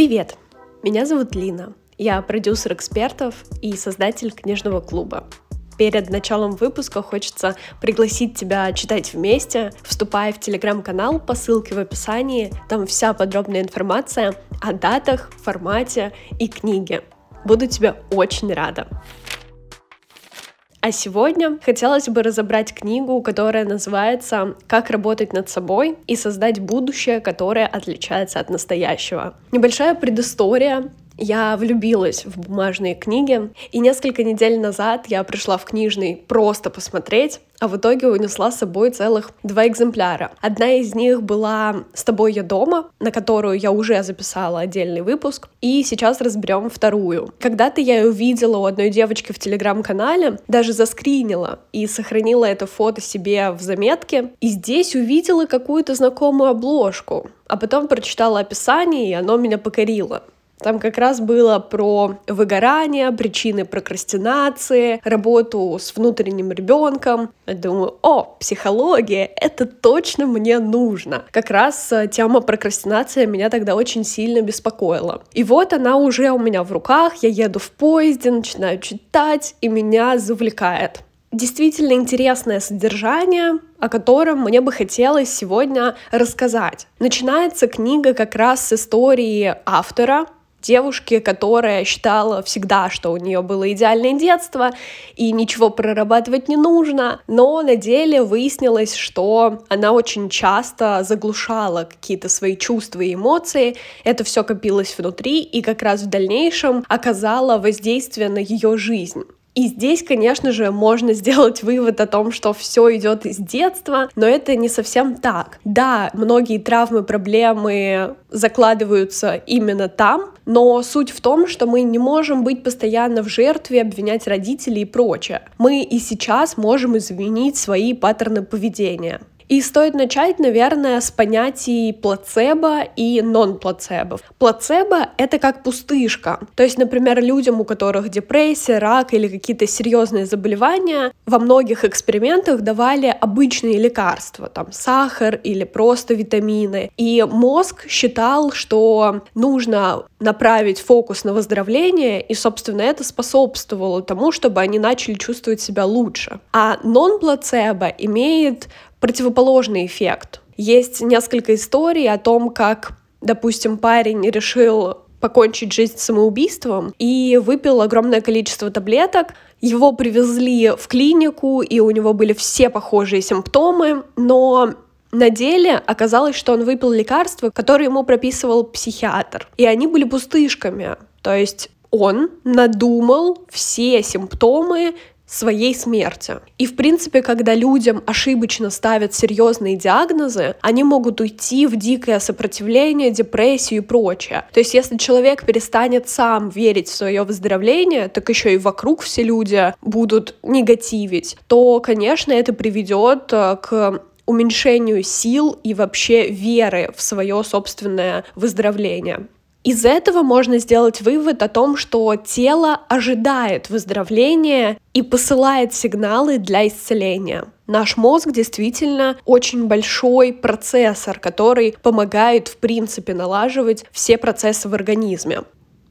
Привет! Меня зовут Лина. Я продюсер экспертов и создатель книжного клуба. Перед началом выпуска хочется пригласить тебя читать вместе. Вступай в телеграм-канал по ссылке в описании. Там вся подробная информация о датах, формате и книге. Буду тебе очень рада. А сегодня хотелось бы разобрать книгу, которая называется «Как работать над собой и создать будущее, которое отличается от настоящего». Небольшая предыстория я влюбилась в бумажные книги, и несколько недель назад я пришла в книжный просто посмотреть, а в итоге унесла с собой целых два экземпляра. Одна из них была «С тобой я дома», на которую я уже записала отдельный выпуск, и сейчас разберем вторую. Когда-то я ее увидела у одной девочки в телеграм-канале, даже заскринила и сохранила это фото себе в заметке, и здесь увидела какую-то знакомую обложку, а потом прочитала описание, и оно меня покорило. Там как раз было про выгорание, причины прокрастинации, работу с внутренним ребенком. Я думаю, о, психология, это точно мне нужно. Как раз э, тема прокрастинации меня тогда очень сильно беспокоила. И вот она уже у меня в руках, я еду в поезде, начинаю читать, и меня завлекает действительно интересное содержание, о котором мне бы хотелось сегодня рассказать. Начинается книга как раз с истории автора, девушки, которая считала всегда, что у нее было идеальное детство и ничего прорабатывать не нужно, но на деле выяснилось, что она очень часто заглушала какие-то свои чувства и эмоции, это все копилось внутри и как раз в дальнейшем оказало воздействие на ее жизнь. И здесь, конечно же, можно сделать вывод о том, что все идет из детства, но это не совсем так. Да, многие травмы, проблемы закладываются именно там, но суть в том, что мы не можем быть постоянно в жертве, обвинять родителей и прочее. Мы и сейчас можем изменить свои паттерны поведения. И стоит начать, наверное, с понятий плацебо и нон-плацебо. Плацебо — это как пустышка. То есть, например, людям, у которых депрессия, рак или какие-то серьезные заболевания, во многих экспериментах давали обычные лекарства, там сахар или просто витамины. И мозг считал, что нужно направить фокус на выздоровление, и, собственно, это способствовало тому, чтобы они начали чувствовать себя лучше. А нон-плацебо имеет противоположный эффект. Есть несколько историй о том, как, допустим, парень решил покончить жизнь самоубийством и выпил огромное количество таблеток. Его привезли в клинику, и у него были все похожие симптомы, но на деле оказалось, что он выпил лекарства, которые ему прописывал психиатр, и они были пустышками. То есть он надумал все симптомы своей смерти. И, в принципе, когда людям ошибочно ставят серьезные диагнозы, они могут уйти в дикое сопротивление, депрессию и прочее. То есть, если человек перестанет сам верить в свое выздоровление, так еще и вокруг все люди будут негативить, то, конечно, это приведет э, к уменьшению сил и вообще веры в свое собственное выздоровление. Из этого можно сделать вывод о том, что тело ожидает выздоровления и посылает сигналы для исцеления. Наш мозг действительно очень большой процессор, который помогает, в принципе, налаживать все процессы в организме.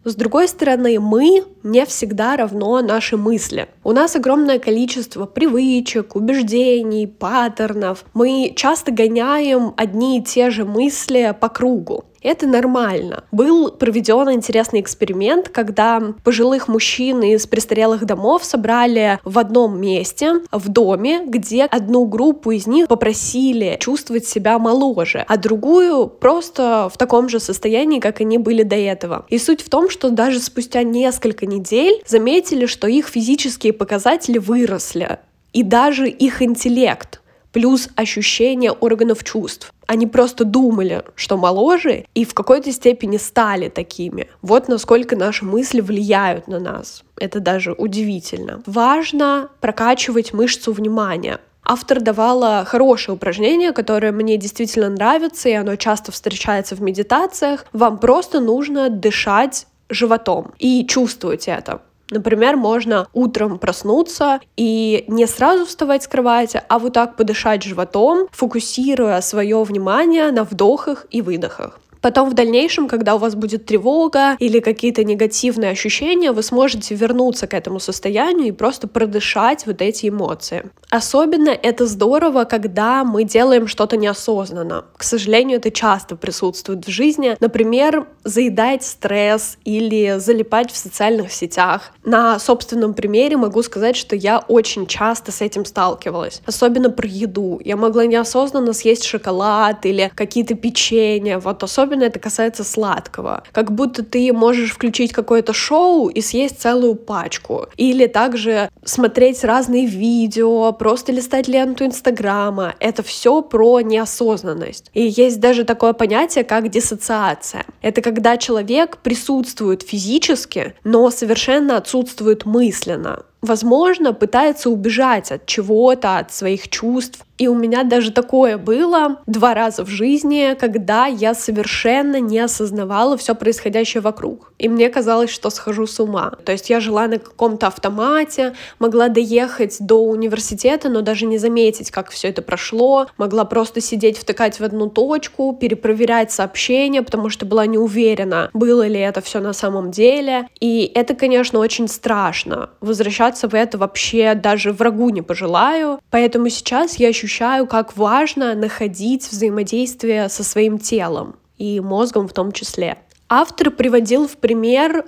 С другой стороны, мы не всегда равно наши мысли. У нас огромное количество привычек, убеждений, паттернов. Мы часто гоняем одни и те же мысли по кругу. Это нормально. Был проведен интересный эксперимент, когда пожилых мужчин из престарелых домов собрали в одном месте, в доме, где одну группу из них попросили чувствовать себя моложе, а другую просто в таком же состоянии, как они были до этого. И суть в том, что даже спустя несколько недель заметили, что их физические показатели выросли, и даже их интеллект плюс ощущение органов чувств. Они просто думали, что моложе, и в какой-то степени стали такими. Вот насколько наши мысли влияют на нас. Это даже удивительно. Важно прокачивать мышцу внимания. Автор давала хорошее упражнение, которое мне действительно нравится, и оно часто встречается в медитациях. Вам просто нужно дышать животом и чувствовать это. Например, можно утром проснуться и не сразу вставать с кровати, а вот так подышать животом, фокусируя свое внимание на вдохах и выдохах. Потом в дальнейшем, когда у вас будет тревога или какие-то негативные ощущения, вы сможете вернуться к этому состоянию и просто продышать вот эти эмоции. Особенно это здорово, когда мы делаем что-то неосознанно. К сожалению, это часто присутствует в жизни. Например, заедать стресс или залипать в социальных сетях. На собственном примере могу сказать, что я очень часто с этим сталкивалась. Особенно про еду. Я могла неосознанно съесть шоколад или какие-то печенья. Вот особенно это касается сладкого. Как будто ты можешь включить какое-то шоу и съесть целую пачку. Или также смотреть разные видео, просто листать ленту Инстаграма. Это все про неосознанность. И есть даже такое понятие, как диссоциация. Это когда человек присутствует физически, но совершенно отсутствует мысленно возможно, пытается убежать от чего-то, от своих чувств. И у меня даже такое было два раза в жизни, когда я совершенно не осознавала все происходящее вокруг. И мне казалось, что схожу с ума. То есть я жила на каком-то автомате, могла доехать до университета, но даже не заметить, как все это прошло. Могла просто сидеть, втыкать в одну точку, перепроверять сообщения, потому что была не уверена, было ли это все на самом деле. И это, конечно, очень страшно. Возвращаться в это вообще даже врагу не пожелаю. Поэтому сейчас я ощущаю, как важно находить взаимодействие со своим телом и мозгом в том числе. Автор приводил в пример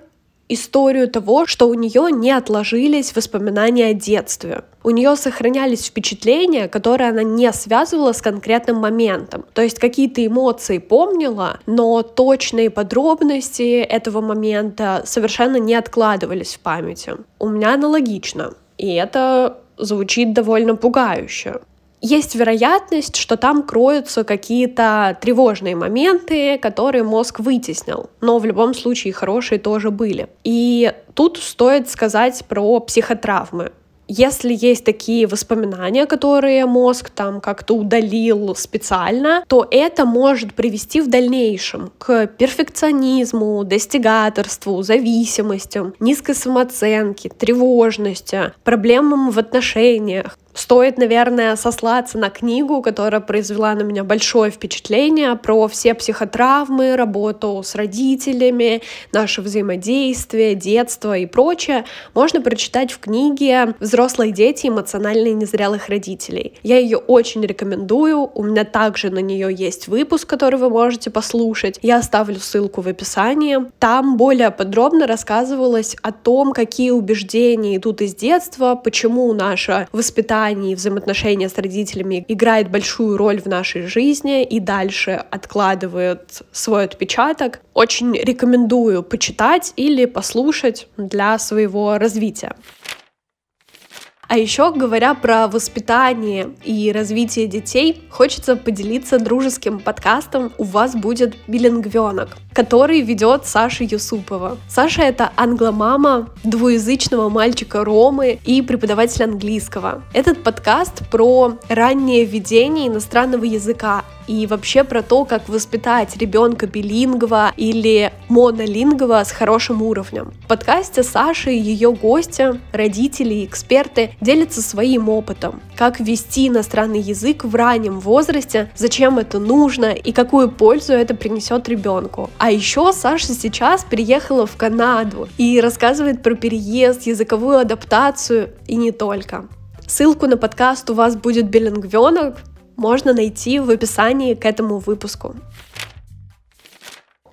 историю того, что у нее не отложились воспоминания о детстве. У нее сохранялись впечатления, которые она не связывала с конкретным моментом. То есть какие-то эмоции помнила, но точные подробности этого момента совершенно не откладывались в памяти. У меня аналогично. И это звучит довольно пугающе есть вероятность, что там кроются какие-то тревожные моменты, которые мозг вытеснил. Но в любом случае хорошие тоже были. И тут стоит сказать про психотравмы. Если есть такие воспоминания, которые мозг там как-то удалил специально, то это может привести в дальнейшем к перфекционизму, достигаторству, зависимостям, низкой самооценке, тревожности, проблемам в отношениях. Стоит, наверное, сослаться на книгу, которая произвела на меня большое впечатление про все психотравмы, работу с родителями, наше взаимодействие, детство и прочее. Можно прочитать в книге «Взрослые дети эмоционально незрелых родителей». Я ее очень рекомендую. У меня также на нее есть выпуск, который вы можете послушать. Я оставлю ссылку в описании. Там более подробно рассказывалось о том, какие убеждения идут из детства, почему наше воспитание воспитании, взаимоотношения с родителями играет большую роль в нашей жизни и дальше откладывает свой отпечаток. Очень рекомендую почитать или послушать для своего развития. А еще, говоря про воспитание и развитие детей, хочется поделиться дружеским подкастом «У вас будет билингвенок», который ведет Саша Юсупова. Саша — это англомама двуязычного мальчика Ромы и преподаватель английского. Этот подкаст про раннее введение иностранного языка и вообще про то, как воспитать ребенка билингва или монолингва с хорошим уровнем. В подкасте Саша и ее гости, родители и эксперты делятся своим опытом, как ввести иностранный язык в раннем возрасте, зачем это нужно и какую пользу это принесет ребенку. А еще Саша сейчас переехала в Канаду и рассказывает про переезд, языковую адаптацию и не только. Ссылку на подкаст «У вас будет билингвенок» можно найти в описании к этому выпуску.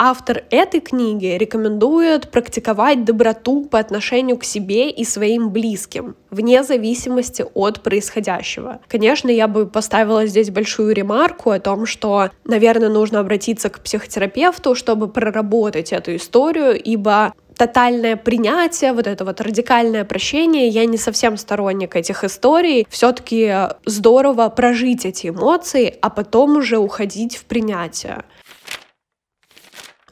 Автор этой книги рекомендует практиковать доброту по отношению к себе и своим близким, вне зависимости от происходящего. Конечно, я бы поставила здесь большую ремарку о том, что, наверное, нужно обратиться к психотерапевту, чтобы проработать эту историю, ибо тотальное принятие, вот это вот радикальное прощение, я не совсем сторонник этих историй. Все-таки здорово прожить эти эмоции, а потом уже уходить в принятие.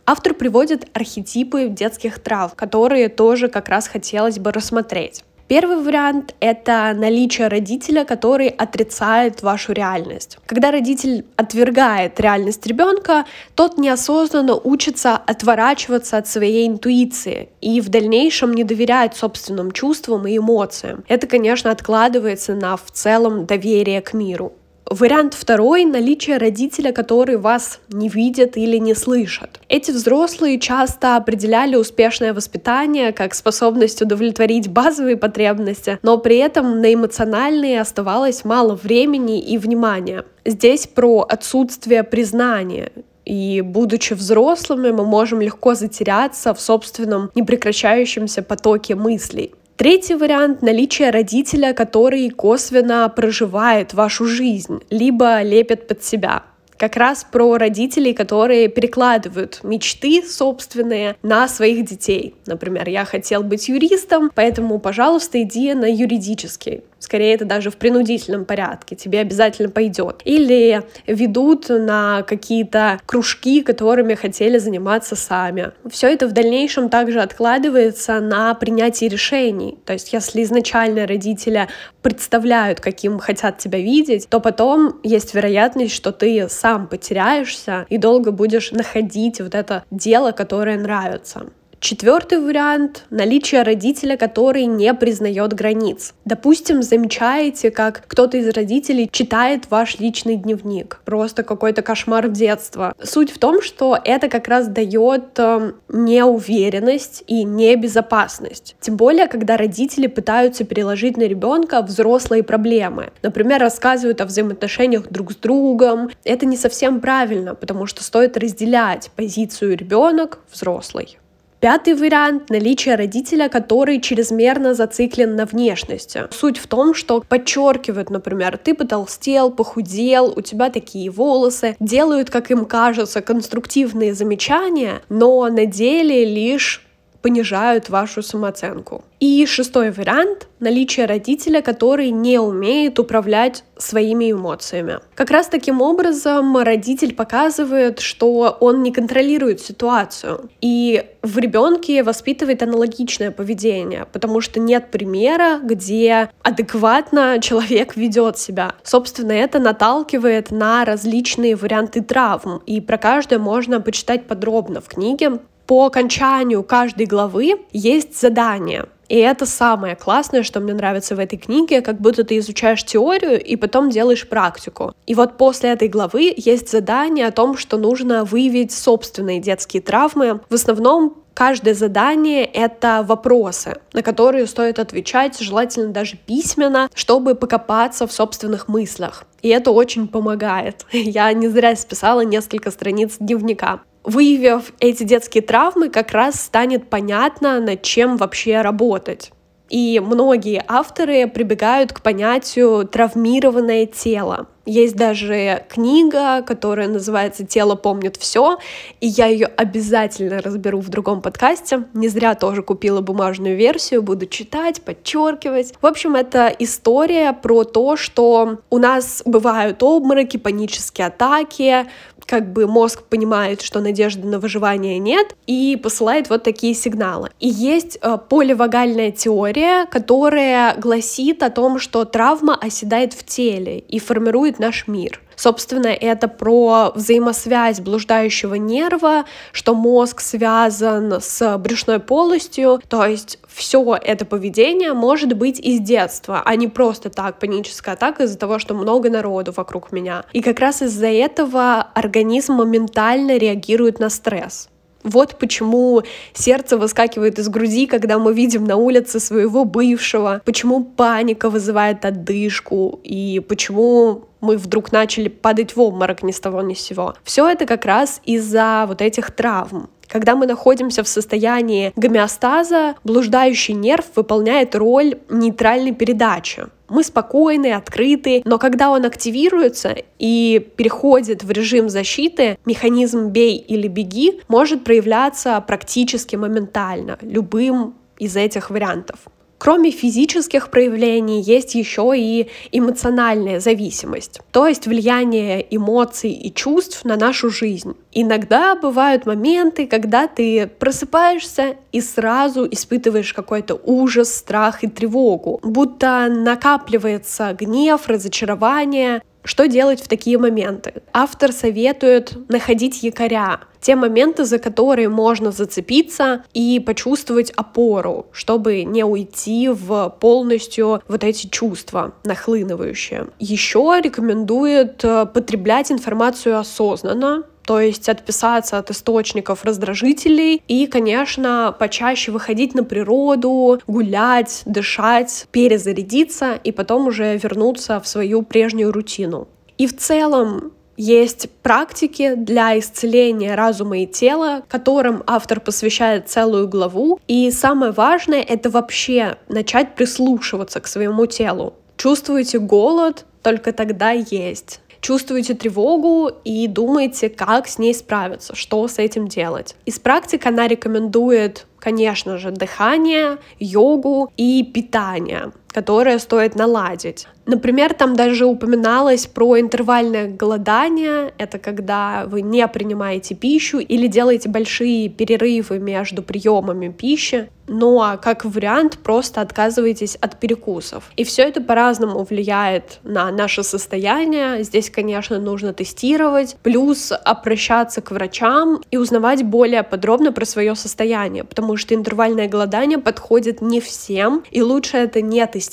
Автор приводит архетипы детских трав, которые тоже как раз хотелось бы рассмотреть. Первый вариант — это наличие родителя, который отрицает вашу реальность. Когда родитель отвергает реальность ребенка, тот неосознанно учится отворачиваться от своей интуиции и в дальнейшем не доверяет собственным чувствам и эмоциям. Это, конечно, откладывается на в целом доверие к миру. Вариант второй — наличие родителя, который вас не видит или не слышит. Эти взрослые часто определяли успешное воспитание как способность удовлетворить базовые потребности, но при этом на эмоциональные оставалось мало времени и внимания. Здесь про отсутствие признания, и будучи взрослыми, мы можем легко затеряться в собственном непрекращающемся потоке мыслей. Третий вариант — наличие родителя, который косвенно проживает вашу жизнь, либо лепит под себя как раз про родителей, которые перекладывают мечты собственные на своих детей. Например, я хотел быть юристом, поэтому, пожалуйста, иди на юридический. Скорее, это даже в принудительном порядке, тебе обязательно пойдет. Или ведут на какие-то кружки, которыми хотели заниматься сами. Все это в дальнейшем также откладывается на принятие решений. То есть, если изначально родители представляют, каким хотят тебя видеть, то потом есть вероятность, что ты сам потеряешься и долго будешь находить вот это дело, которое нравится. Четвертый вариант — наличие родителя, который не признает границ. Допустим, замечаете, как кто-то из родителей читает ваш личный дневник. Просто какой-то кошмар детства. Суть в том, что это как раз дает э, неуверенность и небезопасность. Тем более, когда родители пытаются переложить на ребенка взрослые проблемы. Например, рассказывают о взаимоотношениях друг с другом. Это не совсем правильно, потому что стоит разделять позицию ребенок взрослый. Пятый вариант — наличие родителя, который чрезмерно зациклен на внешности. Суть в том, что подчеркивают, например, ты потолстел, похудел, у тебя такие волосы, делают, как им кажется, конструктивные замечания, но на деле лишь понижают вашу самооценку. И шестой вариант — наличие родителя, который не умеет управлять своими эмоциями. Как раз таким образом родитель показывает, что он не контролирует ситуацию. И в ребенке воспитывает аналогичное поведение, потому что нет примера, где адекватно человек ведет себя. Собственно, это наталкивает на различные варианты травм, и про каждое можно почитать подробно в книге по окончанию каждой главы есть задание. И это самое классное, что мне нравится в этой книге, как будто ты изучаешь теорию и потом делаешь практику. И вот после этой главы есть задание о том, что нужно выявить собственные детские травмы. В основном Каждое задание — это вопросы, на которые стоит отвечать, желательно даже письменно, чтобы покопаться в собственных мыслях. И это очень помогает. Я не зря списала несколько страниц дневника. Выявив эти детские травмы, как раз станет понятно, над чем вообще работать. И многие авторы прибегают к понятию травмированное тело. Есть даже книга, которая называется «Тело помнит все», и я ее обязательно разберу в другом подкасте. Не зря тоже купила бумажную версию, буду читать, подчеркивать. В общем, это история про то, что у нас бывают обмороки, панические атаки, как бы мозг понимает, что надежды на выживание нет, и посылает вот такие сигналы. И есть э, поливагальная теория, которая гласит о том, что травма оседает в теле и формирует наш мир. Собственно, это про взаимосвязь блуждающего нерва, что мозг связан с брюшной полостью, то есть все это поведение может быть из детства, а не просто так паническая атака из-за того, что много народу вокруг меня. И как раз из-за этого организм моментально реагирует на стресс. Вот почему сердце выскакивает из груди, когда мы видим на улице своего бывшего, почему паника вызывает отдышку и почему мы вдруг начали падать в обморок ни с того ни с сего. Все это как раз из-за вот этих травм. Когда мы находимся в состоянии гомеостаза, блуждающий нерв выполняет роль нейтральной передачи. Мы спокойны, открыты, но когда он активируется и переходит в режим защиты, механизм «бей или беги» может проявляться практически моментально, любым из этих вариантов. Кроме физических проявлений есть еще и эмоциональная зависимость, то есть влияние эмоций и чувств на нашу жизнь. Иногда бывают моменты, когда ты просыпаешься и сразу испытываешь какой-то ужас, страх и тревогу, будто накапливается гнев, разочарование, Что делать в такие моменты? Автор советует находить якоря, те моменты, за которые можно зацепиться и почувствовать опору, чтобы не уйти в полностью вот эти чувства нахлынывающие. Еще рекомендует э, потреблять информацию осознанно, то есть отписаться от источников раздражителей и, конечно, почаще выходить на природу, гулять, дышать, перезарядиться и потом уже вернуться в свою прежнюю рутину. И в целом есть практики для исцеления разума и тела, которым автор посвящает целую главу. И самое важное — это вообще начать прислушиваться к своему телу. Чувствуете голод, только тогда есть чувствуете тревогу и думаете, как с ней справиться, что с этим делать. Из практик она рекомендует, конечно же, дыхание, йогу и питание которое стоит наладить. Например, там даже упоминалось про интервальное голодание. Это когда вы не принимаете пищу или делаете большие перерывы между приемами пищи. Ну а как вариант просто отказываетесь от перекусов. И все это по-разному влияет на наше состояние. Здесь, конечно, нужно тестировать, плюс обращаться к врачам и узнавать более подробно про свое состояние, потому что интервальное голодание подходит не всем, и лучше это не тестировать,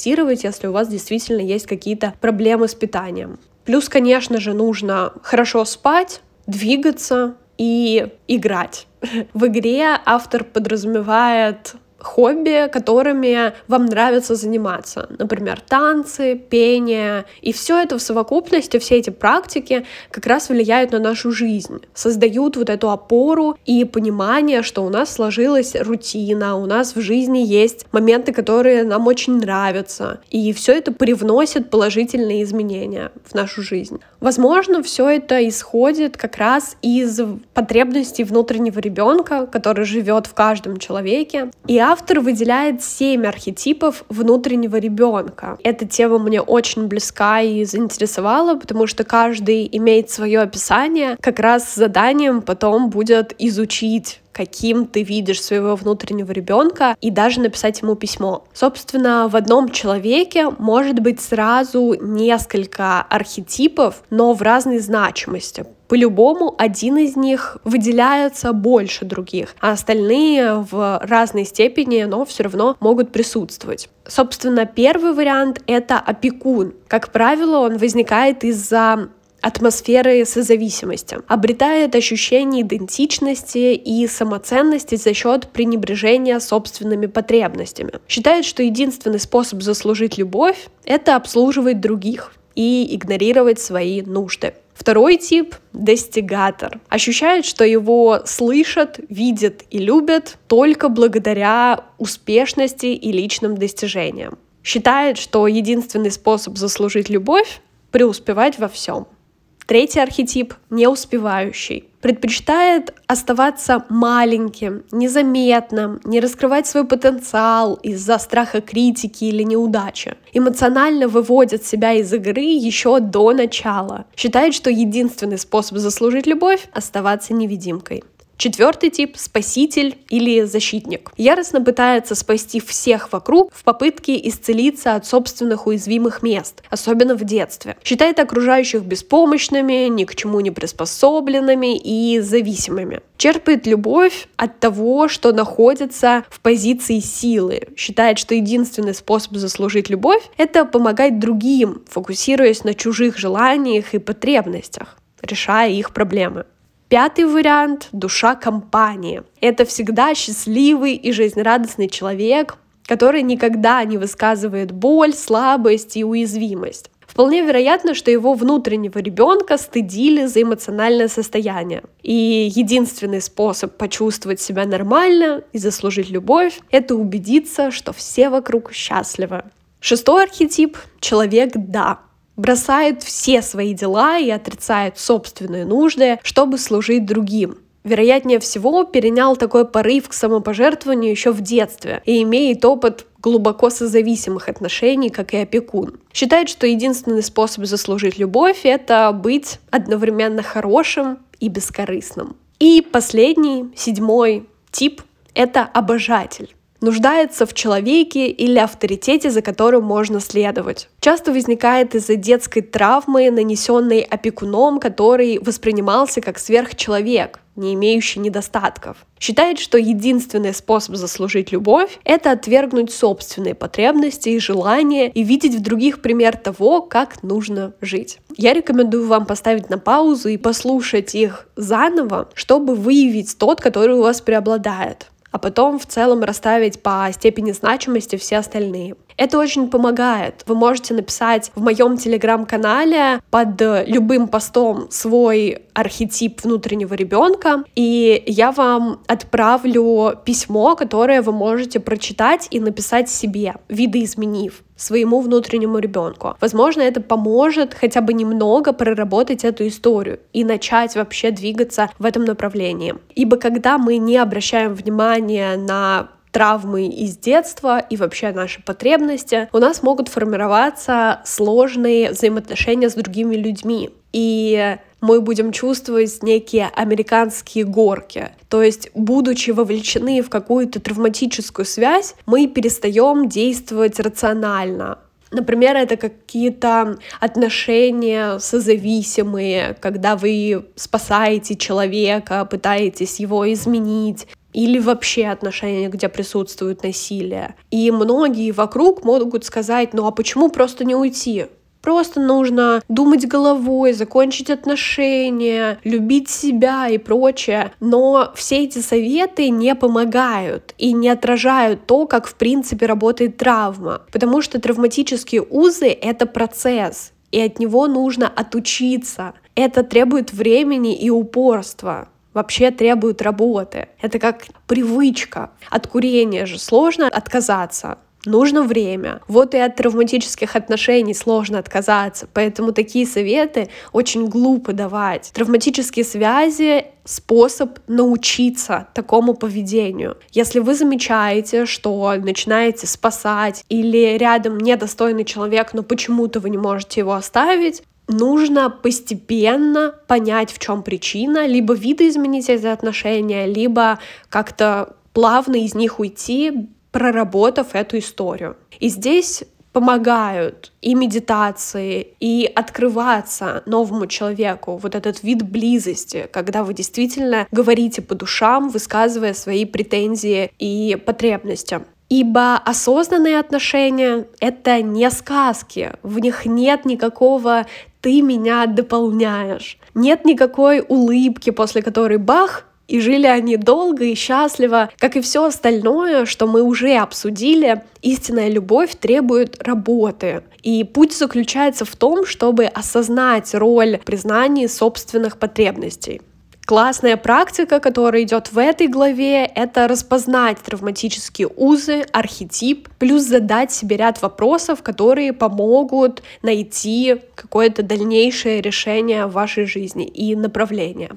если у вас действительно есть какие-то проблемы с питанием. Плюс, конечно же, нужно хорошо спать, двигаться и играть. В игре автор подразумевает хобби, которыми вам нравится заниматься. Например, танцы, пение. И все это в совокупности, все эти практики как раз влияют на нашу жизнь, создают вот эту опору и понимание, что у нас сложилась рутина, у нас в жизни есть моменты, которые нам очень нравятся. И все это привносит положительные изменения в нашу жизнь. Возможно, все это исходит как раз из потребностей внутреннего ребенка, который живет в каждом человеке. И автор выделяет семь архетипов внутреннего ребенка. Эта тема мне очень близка и заинтересовала, потому что каждый имеет свое описание. Как раз заданием потом будет изучить каким ты видишь своего внутреннего ребенка и даже написать ему письмо. Собственно, в одном человеке может быть сразу несколько архетипов, но в разной значимости. По-любому один из них выделяется больше других, а остальные в разной степени, но все равно могут присутствовать. Собственно, первый вариант — это опекун. Как правило, он возникает из-за атмосферы созависимости, обретает ощущение идентичности и самоценности за счет пренебрежения собственными потребностями. Считает, что единственный способ заслужить любовь — это обслуживать других и игнорировать свои нужды. Второй тип — достигатор. Ощущает, что его слышат, видят и любят только благодаря успешности и личным достижениям. Считает, что единственный способ заслужить любовь — преуспевать во всем. Третий архетип — неуспевающий. Предпочитает оставаться маленьким, незаметным, не раскрывать свой потенциал из-за страха критики или неудачи. Эмоционально выводит себя из игры еще до начала. Считает, что единственный способ заслужить любовь — оставаться невидимкой. Четвертый тип — спаситель или защитник. Яростно пытается спасти всех вокруг в попытке исцелиться от собственных уязвимых мест, особенно в детстве. Считает окружающих беспомощными, ни к чему не приспособленными и зависимыми. Черпает любовь от того, что находится в позиции силы. Считает, что единственный способ заслужить любовь — это помогать другим, фокусируясь на чужих желаниях и потребностях решая их проблемы. Пятый вариант — душа компании. Это всегда счастливый и жизнерадостный человек, который никогда не высказывает боль, слабость и уязвимость. Вполне вероятно, что его внутреннего ребенка стыдили за эмоциональное состояние. И единственный способ почувствовать себя нормально и заслужить любовь — это убедиться, что все вокруг счастливы. Шестой архетип — человек «да» бросает все свои дела и отрицает собственные нужды, чтобы служить другим. Вероятнее всего, перенял такой порыв к самопожертвованию еще в детстве и имеет опыт глубоко созависимых отношений, как и опекун. Считает, что единственный способ заслужить любовь — это быть одновременно хорошим и бескорыстным. И последний, седьмой тип — это обожатель. Нуждается в человеке или авторитете, за которым можно следовать. Часто возникает из-за детской травмы, нанесенной опекуном, который воспринимался как сверхчеловек не имеющий недостатков. Считает, что единственный способ заслужить любовь — это отвергнуть собственные потребности и желания и видеть в других пример того, как нужно жить. Я рекомендую вам поставить на паузу и послушать их заново, чтобы выявить тот, который у вас преобладает а потом в целом расставить по степени значимости все остальные. Это очень помогает. Вы можете написать в моем телеграм-канале под любым постом свой архетип внутреннего ребенка, и я вам отправлю письмо, которое вы можете прочитать и написать себе, видоизменив своему внутреннему ребенку. Возможно, это поможет хотя бы немного проработать эту историю и начать вообще двигаться в этом направлении. Ибо когда мы не обращаем внимания на травмы из детства и вообще наши потребности, у нас могут формироваться сложные взаимоотношения с другими людьми. И мы будем чувствовать некие американские горки. То есть, будучи вовлечены в какую-то травматическую связь, мы перестаем действовать рационально. Например, это какие-то отношения созависимые, когда вы спасаете человека, пытаетесь его изменить, или вообще отношения, где присутствует насилие. И многие вокруг могут сказать, ну а почему просто не уйти? Просто нужно думать головой, закончить отношения, любить себя и прочее. Но все эти советы не помогают и не отражают то, как в принципе работает травма. Потому что травматические узы — это процесс, и от него нужно отучиться. Это требует времени и упорства вообще требует работы. Это как привычка. От курения же сложно отказаться. Нужно время. Вот и от травматических отношений сложно отказаться, поэтому такие советы очень глупо давать. Травматические связи — способ научиться такому поведению. Если вы замечаете, что начинаете спасать или рядом недостойный человек, но почему-то вы не можете его оставить, нужно постепенно понять, в чем причина, либо видоизменить эти отношения, либо как-то плавно из них уйти, проработав эту историю. И здесь помогают и медитации, и открываться новому человеку, вот этот вид близости, когда вы действительно говорите по душам, высказывая свои претензии и потребности. Ибо осознанные отношения — это не сказки, в них нет никакого «ты меня дополняешь», нет никакой улыбки, после которой бах, и жили они долго и счастливо, как и все остальное, что мы уже обсудили. Истинная любовь требует работы. И путь заключается в том, чтобы осознать роль признания собственных потребностей. Классная практика, которая идет в этой главе, это распознать травматические узы, архетип, плюс задать себе ряд вопросов, которые помогут найти какое-то дальнейшее решение в вашей жизни и направление.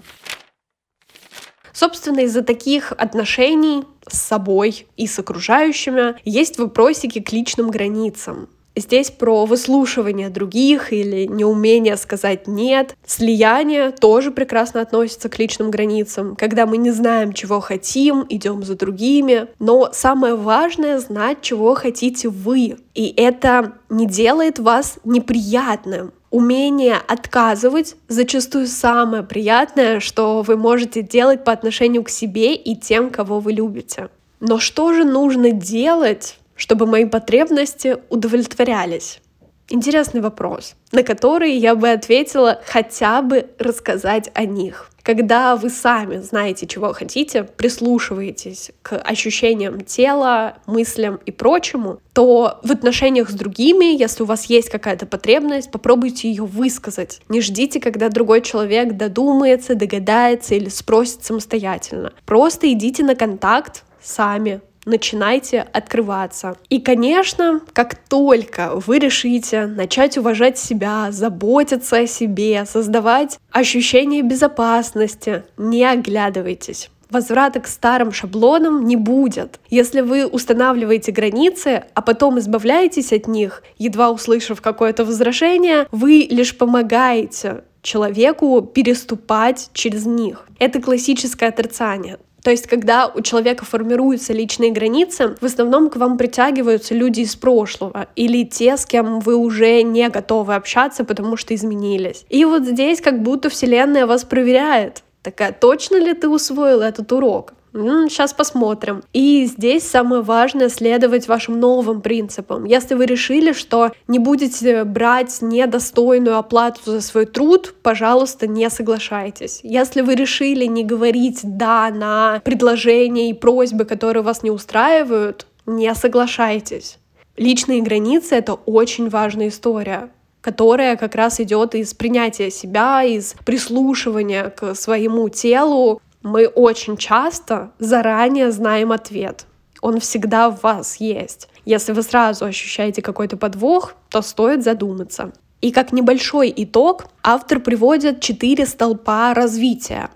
Собственно, из-за таких отношений с собой и с окружающими есть вопросики к личным границам. Здесь про выслушивание других или неумение сказать «нет». Слияние тоже прекрасно относится к личным границам, когда мы не знаем, чего хотим, идем за другими. Но самое важное — знать, чего хотите вы. И это не делает вас неприятным умение отказывать зачастую самое приятное, что вы можете делать по отношению к себе и тем, кого вы любите. Но что же нужно делать, чтобы мои потребности удовлетворялись? Интересный вопрос, на который я бы ответила хотя бы рассказать о них. Когда вы сами знаете, чего хотите, прислушиваетесь к ощущениям тела, мыслям и прочему, то в отношениях с другими, если у вас есть какая-то потребность, попробуйте ее высказать. Не ждите, когда другой человек додумается, догадается или спросит самостоятельно. Просто идите на контакт сами, начинайте открываться. И, конечно, как только вы решите начать уважать себя, заботиться о себе, создавать ощущение безопасности, не оглядывайтесь. Возврата к старым шаблонам не будет. Если вы устанавливаете границы, а потом избавляетесь от них, едва услышав какое-то возражение, вы лишь помогаете человеку переступать через них. Это классическое отрицание. То есть, когда у человека формируются личные границы, в основном к вам притягиваются люди из прошлого или те, с кем вы уже не готовы общаться, потому что изменились. И вот здесь как будто Вселенная вас проверяет. Такая, точно ли ты усвоил этот урок? Сейчас посмотрим. И здесь самое важное следовать вашим новым принципам. Если вы решили, что не будете брать недостойную оплату за свой труд, пожалуйста, не соглашайтесь. Если вы решили не говорить «да» на предложения и просьбы, которые вас не устраивают, не соглашайтесь. Личные границы — это очень важная история которая как раз идет из принятия себя, из прислушивания к своему телу, мы очень часто заранее знаем ответ. Он всегда в вас есть. Если вы сразу ощущаете какой-то подвох, то стоит задуматься. И как небольшой итог, автор приводит четыре столпа развития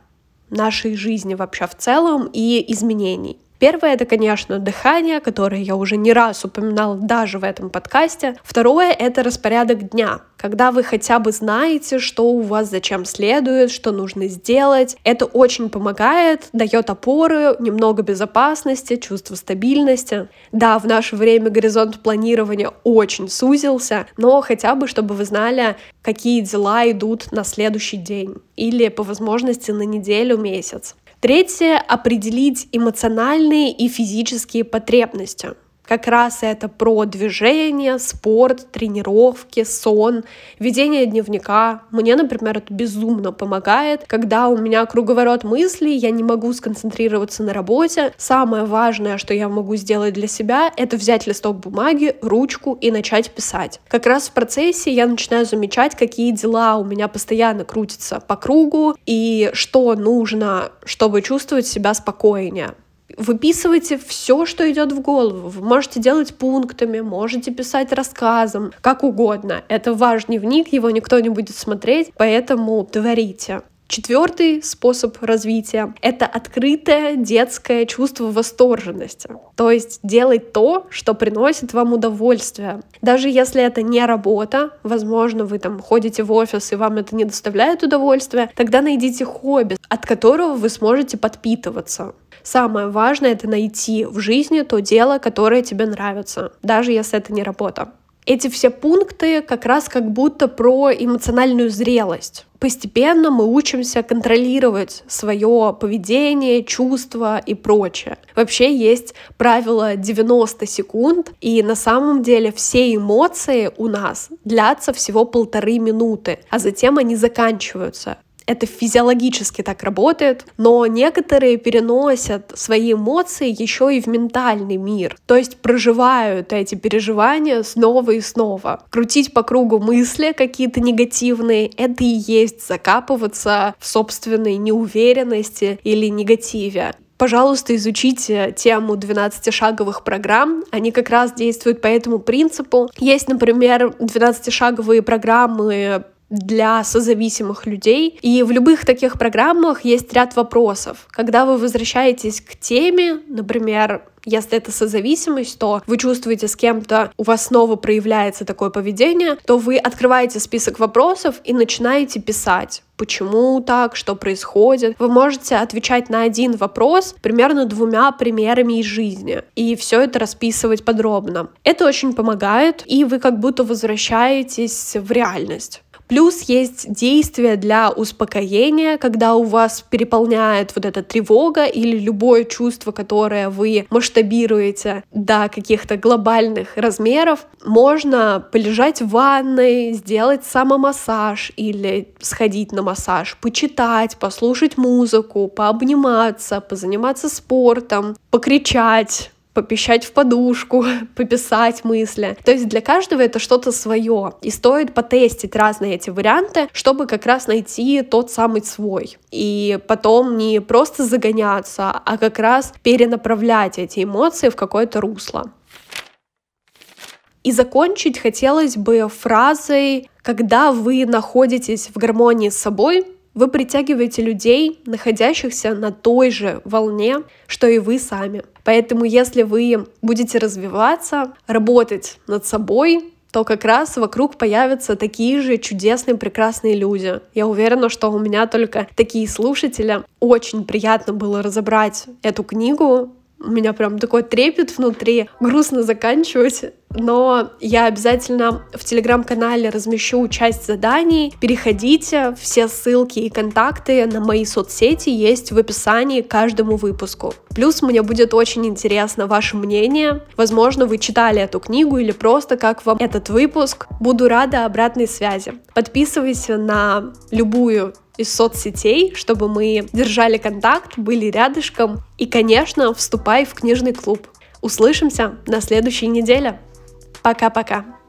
нашей жизни вообще в целом и изменений. Первое — это, конечно, дыхание, которое я уже не раз упоминала даже в этом подкасте. Второе — это распорядок дня, когда вы хотя бы знаете, что у вас зачем следует, что нужно сделать. Это очень помогает, дает опоры, немного безопасности, чувство стабильности. Да, в наше время горизонт планирования очень сузился, но хотя бы, чтобы вы знали, какие дела идут на следующий день или по возможности на неделю, месяц. Третье — определить эмоциональные и физические потребности. Как раз это про движение, спорт, тренировки, сон, ведение дневника. Мне, например, это безумно помогает, когда у меня круговорот мыслей, я не могу сконцентрироваться на работе. Самое важное, что я могу сделать для себя, это взять листок бумаги, ручку и начать писать. Как раз в процессе я начинаю замечать, какие дела у меня постоянно крутятся по кругу и что нужно, чтобы чувствовать себя спокойнее выписывайте все, что идет в голову. Вы можете делать пунктами, можете писать рассказом, как угодно. Это ваш дневник, его никто не будет смотреть, поэтому творите. Четвертый способ развития — это открытое детское чувство восторженности. То есть делать то, что приносит вам удовольствие. Даже если это не работа, возможно, вы там ходите в офис и вам это не доставляет удовольствия, тогда найдите хобби, от которого вы сможете подпитываться. Самое важное — это найти в жизни то дело, которое тебе нравится, даже если это не работа. Эти все пункты как раз как будто про эмоциональную зрелость. Постепенно мы учимся контролировать свое поведение, чувства и прочее. Вообще есть правило 90 секунд, и на самом деле все эмоции у нас длятся всего полторы минуты, а затем они заканчиваются это физиологически так работает, но некоторые переносят свои эмоции еще и в ментальный мир, то есть проживают эти переживания снова и снова. Крутить по кругу мысли какие-то негативные, это и есть закапываться в собственной неуверенности или негативе пожалуйста, изучите тему 12-шаговых программ. Они как раз действуют по этому принципу. Есть, например, 12-шаговые программы для созависимых людей. И в любых таких программах есть ряд вопросов. Когда вы возвращаетесь к теме, например, если это созависимость, то вы чувствуете с кем-то, у вас снова проявляется такое поведение, то вы открываете список вопросов и начинаете писать почему так, что происходит. Вы можете отвечать на один вопрос примерно двумя примерами из жизни и все это расписывать подробно. Это очень помогает, и вы как будто возвращаетесь в реальность. Плюс есть действия для успокоения, когда у вас переполняет вот эта тревога или любое чувство, которое вы масштабируете до каких-то глобальных размеров. Можно полежать в ванной, сделать самомассаж или сходить на массаж, почитать, послушать музыку, пообниматься, позаниматься спортом, покричать, попищать в подушку, пописать мысли. То есть для каждого это что-то свое. И стоит потестить разные эти варианты, чтобы как раз найти тот самый свой. И потом не просто загоняться, а как раз перенаправлять эти эмоции в какое-то русло. И закончить хотелось бы фразой, когда вы находитесь в гармонии с собой, вы притягиваете людей, находящихся на той же волне, что и вы сами. Поэтому если вы будете развиваться, работать над собой, то как раз вокруг появятся такие же чудесные, прекрасные люди. Я уверена, что у меня только такие слушатели. Очень приятно было разобрать эту книгу, у меня прям такой трепет внутри, грустно заканчивать, но я обязательно в телеграм-канале размещу часть заданий. Переходите, все ссылки и контакты на мои соцсети есть в описании к каждому выпуску. Плюс мне будет очень интересно ваше мнение. Возможно, вы читали эту книгу или просто как вам этот выпуск. Буду рада обратной связи. Подписывайся на любую из соцсетей, чтобы мы держали контакт, были рядышком. И, конечно, вступай в книжный клуб. Услышимся на следующей неделе. Пока-пока.